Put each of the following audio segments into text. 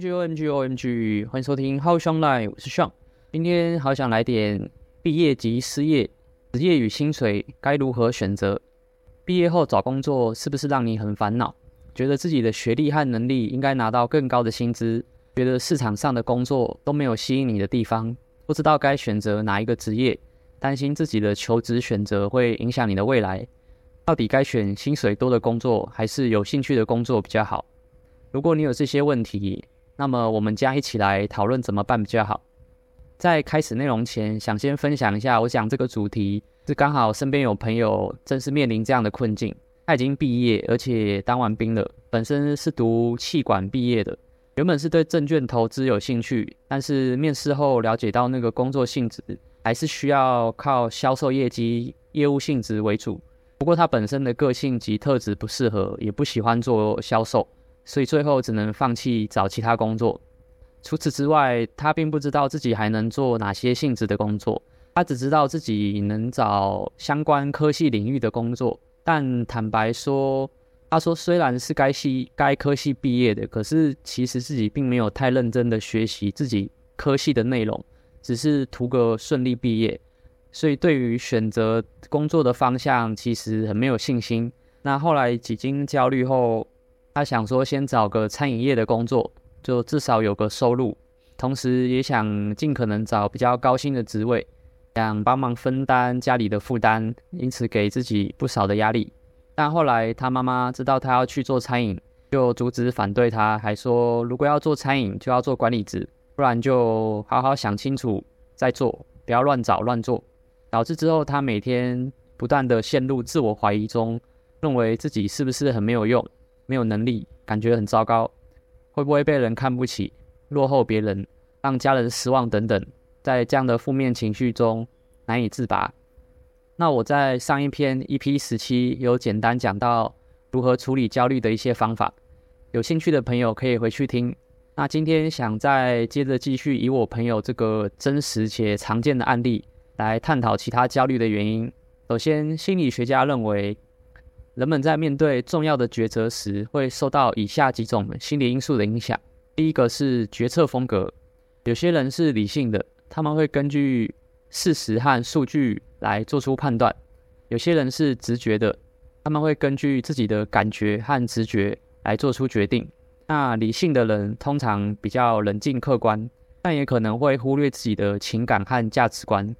OMG OMG OMG，欢迎收听 How Sean Live，我是 Sean。今天好想来点毕业即失业，职业与薪水该如何选择？毕业后找工作是不是让你很烦恼？觉得自己的学历和能力应该拿到更高的薪资，觉得市场上的工作都没有吸引你的地方，不知道该选择哪一个职业，担心自己的求职选择会影响你的未来。到底该选薪水多的工作，还是有兴趣的工作比较好？如果你有这些问题，那么我们将一起来讨论怎么办比较好。在开始内容前，想先分享一下，我讲这个主题是刚好身边有朋友正是面临这样的困境。他已经毕业，而且当完兵了，本身是读气管毕业的，原本是对证券投资有兴趣，但是面试后了解到那个工作性质还是需要靠销售业绩、业务性质为主。不过他本身的个性及特质不适合，也不喜欢做销售。所以最后只能放弃找其他工作。除此之外，他并不知道自己还能做哪些性质的工作。他只知道自己能找相关科系领域的工作。但坦白说，他说虽然是该系该科系毕业的，可是其实自己并没有太认真的学习自己科系的内容，只是图个顺利毕业。所以对于选择工作的方向，其实很没有信心。那后来几经焦虑后，他想说，先找个餐饮业的工作，就至少有个收入，同时也想尽可能找比较高薪的职位，想帮忙分担家里的负担，因此给自己不少的压力。但后来他妈妈知道他要去做餐饮，就阻止反对他，还说如果要做餐饮就要做管理职，不然就好好想清楚再做，不要乱找乱做。导致之后他每天不断的陷入自我怀疑中，认为自己是不是很没有用。没有能力，感觉很糟糕，会不会被人看不起、落后别人，让家人失望等等，在这样的负面情绪中难以自拔。那我在上一篇 EP 十七有简单讲到如何处理焦虑的一些方法，有兴趣的朋友可以回去听。那今天想再接着继续以我朋友这个真实且常见的案例来探讨其他焦虑的原因。首先，心理学家认为。人们在面对重要的抉择时，会受到以下几种心理因素的影响。第一个是决策风格，有些人是理性的，他们会根据事实和数据来做出判断；有些人是直觉的，他们会根据自己的感觉和直觉来做出决定。那理性的人通常比较冷静客观，但也可能会忽略自己的情感和价值观。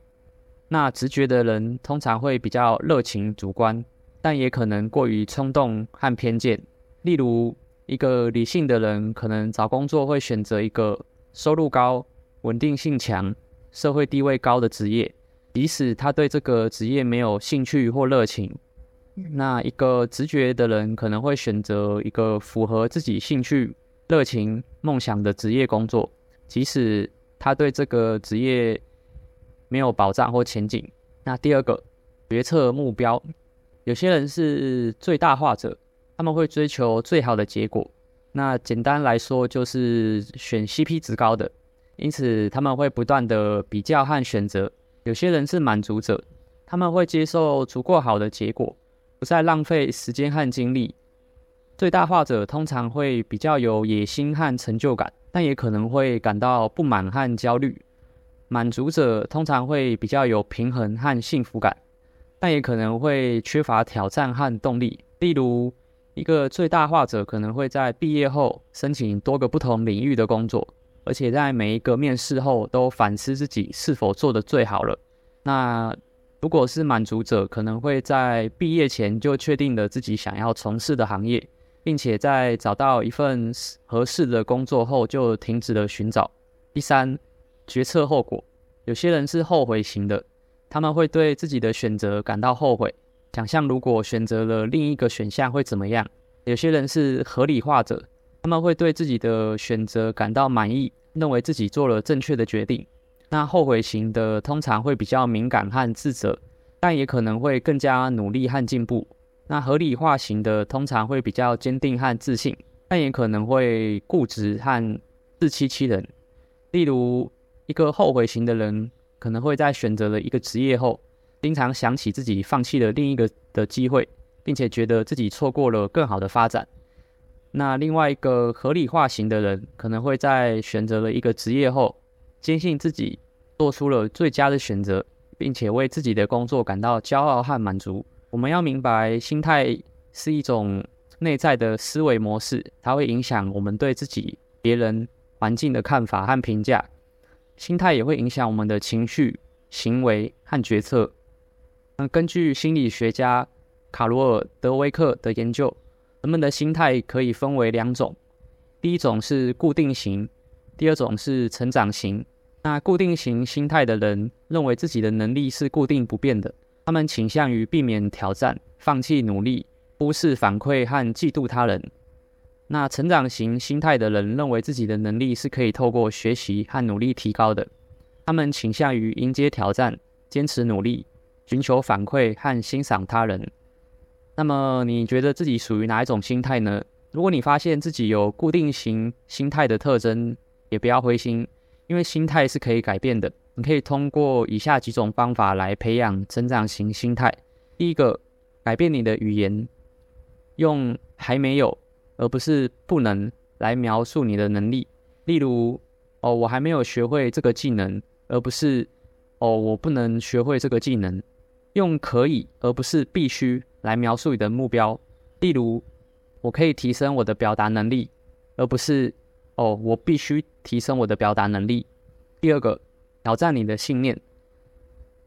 那直觉的人通常会比较热情主观。但也可能过于冲动和偏见。例如，一个理性的人可能找工作会选择一个收入高、稳定性强、社会地位高的职业，即使他对这个职业没有兴趣或热情。那一个直觉的人可能会选择一个符合自己兴趣、热情、梦想的职业工作，即使他对这个职业没有保障或前景。那第二个，决策目标。有些人是最大化者，他们会追求最好的结果。那简单来说，就是选 CP 值高的，因此他们会不断的比较和选择。有些人是满足者，他们会接受足够好的结果，不再浪费时间和精力。最大化者通常会比较有野心和成就感，但也可能会感到不满和焦虑。满足者通常会比较有平衡和幸福感。但也可能会缺乏挑战和动力。例如，一个最大化者可能会在毕业后申请多个不同领域的工作，而且在每一个面试后都反思自己是否做得最好了。那如果是满足者，可能会在毕业前就确定了自己想要从事的行业，并且在找到一份合适的工作后就停止了寻找。第三，决策后果，有些人是后悔型的。他们会对自己的选择感到后悔，想象如果选择了另一个选项会怎么样。有些人是合理化者，他们会对自己的选择感到满意，认为自己做了正确的决定。那后悔型的通常会比较敏感和自责，但也可能会更加努力和进步。那合理化型的通常会比较坚定和自信，但也可能会固执和自欺欺人。例如，一个后悔型的人。可能会在选择了一个职业后，经常想起自己放弃了另一个的机会，并且觉得自己错过了更好的发展。那另外一个合理化型的人，可能会在选择了一个职业后，坚信自己做出了最佳的选择，并且为自己的工作感到骄傲和满足。我们要明白，心态是一种内在的思维模式，它会影响我们对自己、别人、环境的看法和评价。心态也会影响我们的情绪、行为和决策。那根据心理学家卡罗尔·德威克的研究，人们的心态可以分为两种，第一种是固定型，第二种是成长型。那固定型心态的人认为自己的能力是固定不变的。他们倾向于避免挑战、放弃努力、忽视反馈和嫉妒他人。那成长型心态的人认为自己的能力是可以透过学习和努力提高的。他们倾向于迎接挑战、坚持努力、寻求反馈和欣赏他人。那么，你觉得自己属于哪一种心态呢？如果你发现自己有固定型心态的特征，也不要灰心，因为心态是可以改变的。你可以通过以下几种方法来培养成长型心态。第一个，改变你的语言，用“还没有”而不是“不能”来描述你的能力。例如，“哦，我还没有学会这个技能”，而不是“哦，我不能学会这个技能”。用“可以”而不是“必须”来描述你的目标。例如，“我可以提升我的表达能力”，而不是“哦，我必须提升我的表达能力”。第二个。挑战你的信念。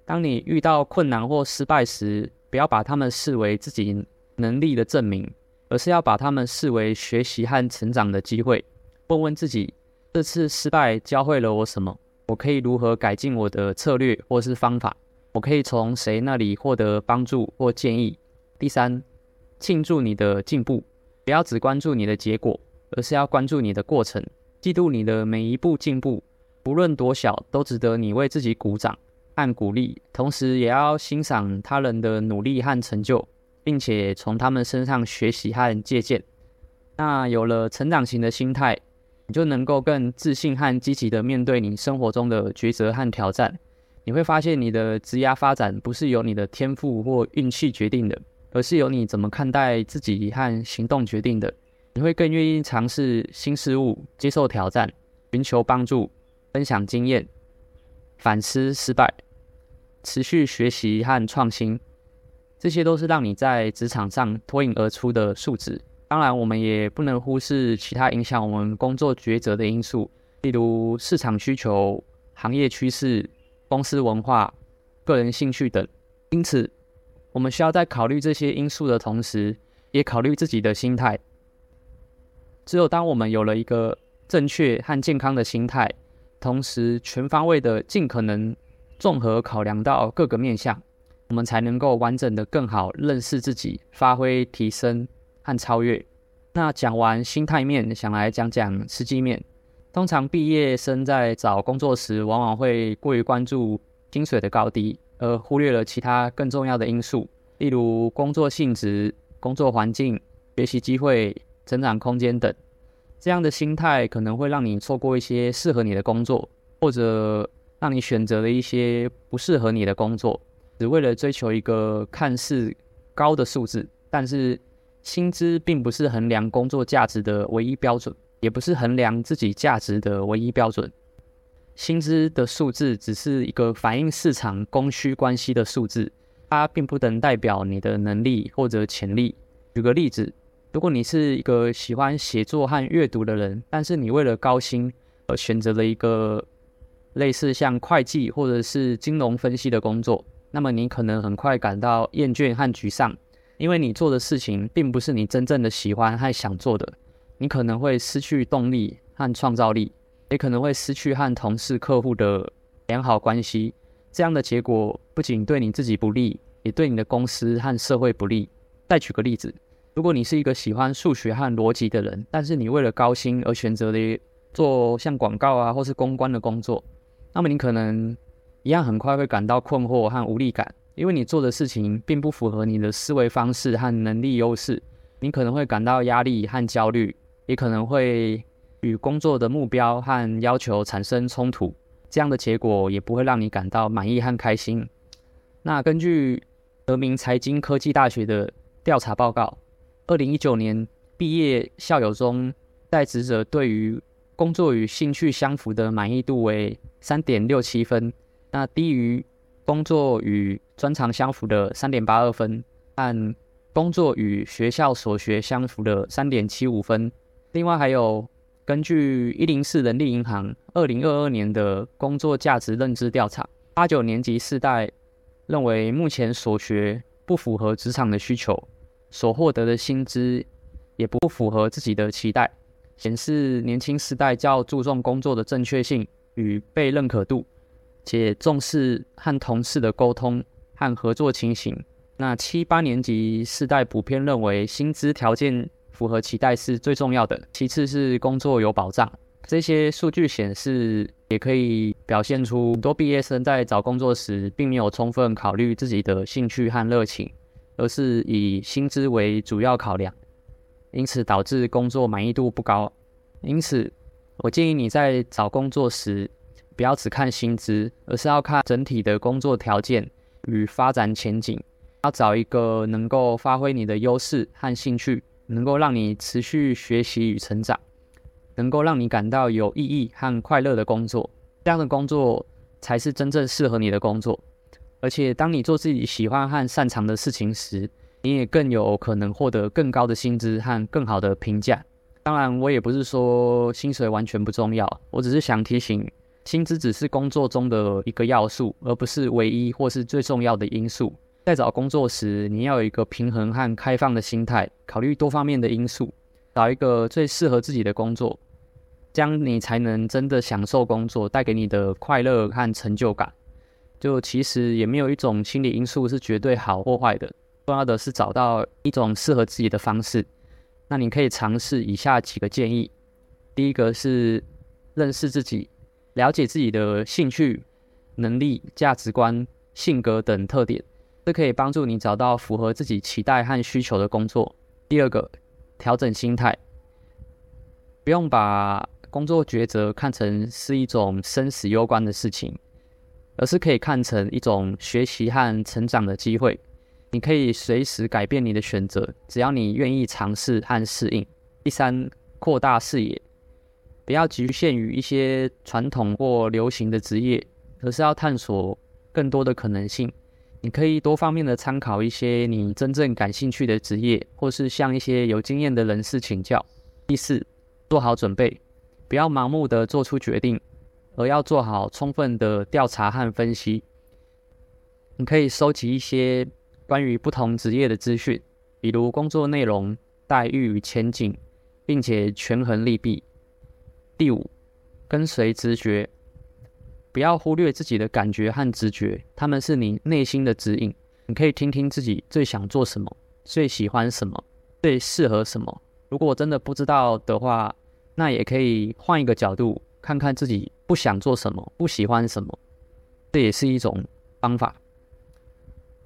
当你遇到困难或失败时，不要把他们视为自己能力的证明，而是要把他们视为学习和成长的机会。问问自己，这次失败教会了我什么？我可以如何改进我的策略或是方法？我可以从谁那里获得帮助或建议？第三，庆祝你的进步，不要只关注你的结果，而是要关注你的过程，记录你的每一步进步。不论多小，都值得你为自己鼓掌按鼓励，同时也要欣赏他人的努力和成就，并且从他们身上学习和借鉴。那有了成长型的心态，你就能够更自信和积极地面对你生活中的抉择和挑战。你会发现，你的职业发展不是由你的天赋或运气决定的，而是由你怎么看待自己和行动决定的。你会更愿意尝试新事物，接受挑战，寻求帮助。分享经验，反思失败，持续学习和创新，这些都是让你在职场上脱颖而出的素质。当然，我们也不能忽视其他影响我们工作抉择的因素，例如市场需求、行业趋势、公司文化、个人兴趣等。因此，我们需要在考虑这些因素的同时，也考虑自己的心态。只有当我们有了一个正确和健康的心态，同时，全方位的尽可能综合考量到各个面向，我们才能够完整的更好认识自己，发挥提升和超越。那讲完心态面，想来讲讲实际面。通常毕业生在找工作时，往往会过于关注薪水的高低，而忽略了其他更重要的因素，例如工作性质、工作环境、学习机会、成长空间等。这样的心态可能会让你错过一些适合你的工作，或者让你选择了一些不适合你的工作，只为了追求一个看似高的数字。但是，薪资并不是衡量工作价值的唯一标准，也不是衡量自己价值的唯一标准。薪资的数字只是一个反映市场供需关系的数字，它并不能代表你的能力或者潜力。举个例子。如果你是一个喜欢写作和阅读的人，但是你为了高薪而选择了一个类似像会计或者是金融分析的工作，那么你可能很快感到厌倦和沮丧，因为你做的事情并不是你真正的喜欢和想做的。你可能会失去动力和创造力，也可能会失去和同事、客户的良好关系。这样的结果不仅对你自己不利，也对你的公司和社会不利。再举个例子。如果你是一个喜欢数学和逻辑的人，但是你为了高薪而选择了做像广告啊或是公关的工作，那么你可能一样很快会感到困惑和无力感，因为你做的事情并不符合你的思维方式和能力优势。你可能会感到压力和焦虑，也可能会与工作的目标和要求产生冲突。这样的结果也不会让你感到满意和开心。那根据德明财经科技大学的调查报告。二零一九年毕业校友中，在职者对于工作与兴趣相符的满意度为三点六七分，那低于工作与专长相符的三点八二分，按工作与学校所学相符的三点七五分。另外还有根据一零四人力银行二零二二年的工作价值认知调查，八九年级世代认为目前所学不符合职场的需求，所获得的薪资也不符合自己的期待。显示年轻世代较注重工作的正确性与被认可度，且重视和同事的沟通和合作情形。那七八年级世代普遍认为薪资条件符合期待是最重要的，其次是工作有保障。这些数据显示，也可以表现出很多毕业生在找工作时，并没有充分考虑自己的兴趣和热情，而是以薪资为主要考量。因此导致工作满意度不高。因此，我建议你在找工作时，不要只看薪资，而是要看整体的工作条件与发展前景。要找一个能够发挥你的优势和兴趣，能够让你持续学习与成长，能够让你感到有意义和快乐的工作。这样的工作才是真正适合你的工作。而且，当你做自己喜欢和擅长的事情时，你也更有可能获得更高的薪资和更好的评价。当然，我也不是说薪水完全不重要，我只是想提醒，薪资只是工作中的一个要素，而不是唯一或是最重要的因素。在找工作时，你要有一个平衡和开放的心态，考虑多方面的因素，找一个最适合自己的工作，这样你才能真的享受工作带给你的快乐和成就感。就其实也没有一种心理因素是绝对好或坏的。重要的是找到一种适合自己的方式。那你可以尝试以下几个建议：第一个是认识自己，了解自己的兴趣、能力、价值观、性格等特点，这可以帮助你找到符合自己期待和需求的工作。第二个，调整心态，不用把工作抉择看成是一种生死攸关的事情，而是可以看成一种学习和成长的机会。你可以随时改变你的选择，只要你愿意尝试和适应。第三，扩大视野，不要局限于一些传统或流行的职业，而是要探索更多的可能性。你可以多方面的参考一些你真正感兴趣的职业，或是向一些有经验的人士请教。第四，做好准备，不要盲目的做出决定，而要做好充分的调查和分析。你可以收集一些。关于不同职业的资讯，比如工作内容、待遇与前景，并且权衡利弊。第五，跟随直觉，不要忽略自己的感觉和直觉，他们是你内心的指引。你可以听听自己最想做什么，最喜欢什么，最适合什么。如果真的不知道的话，那也可以换一个角度，看看自己不想做什么，不喜欢什么，这也是一种方法。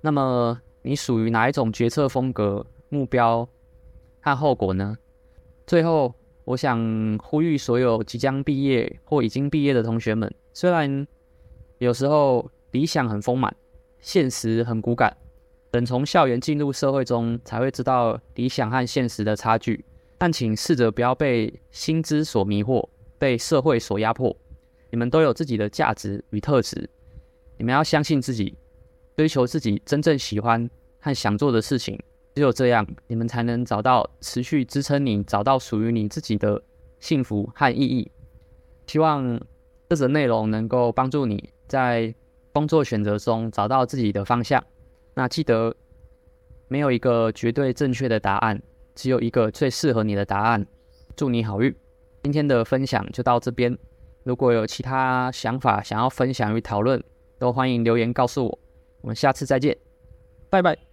那么。你属于哪一种决策风格、目标和后果呢？最后，我想呼吁所有即将毕业或已经毕业的同学们：虽然有时候理想很丰满，现实很骨感，等从校园进入社会中才会知道理想和现实的差距，但请试着不要被薪资所迷惑，被社会所压迫。你们都有自己的价值与特质，你们要相信自己。追求自己真正喜欢和想做的事情，只有这样，你们才能找到持续支撑你找到属于你自己的幸福和意义。希望这则内容能够帮助你在工作选择中找到自己的方向。那记得，没有一个绝对正确的答案，只有一个最适合你的答案。祝你好运！今天的分享就到这边。如果有其他想法想要分享与讨论，都欢迎留言告诉我。我们下次再见，拜拜。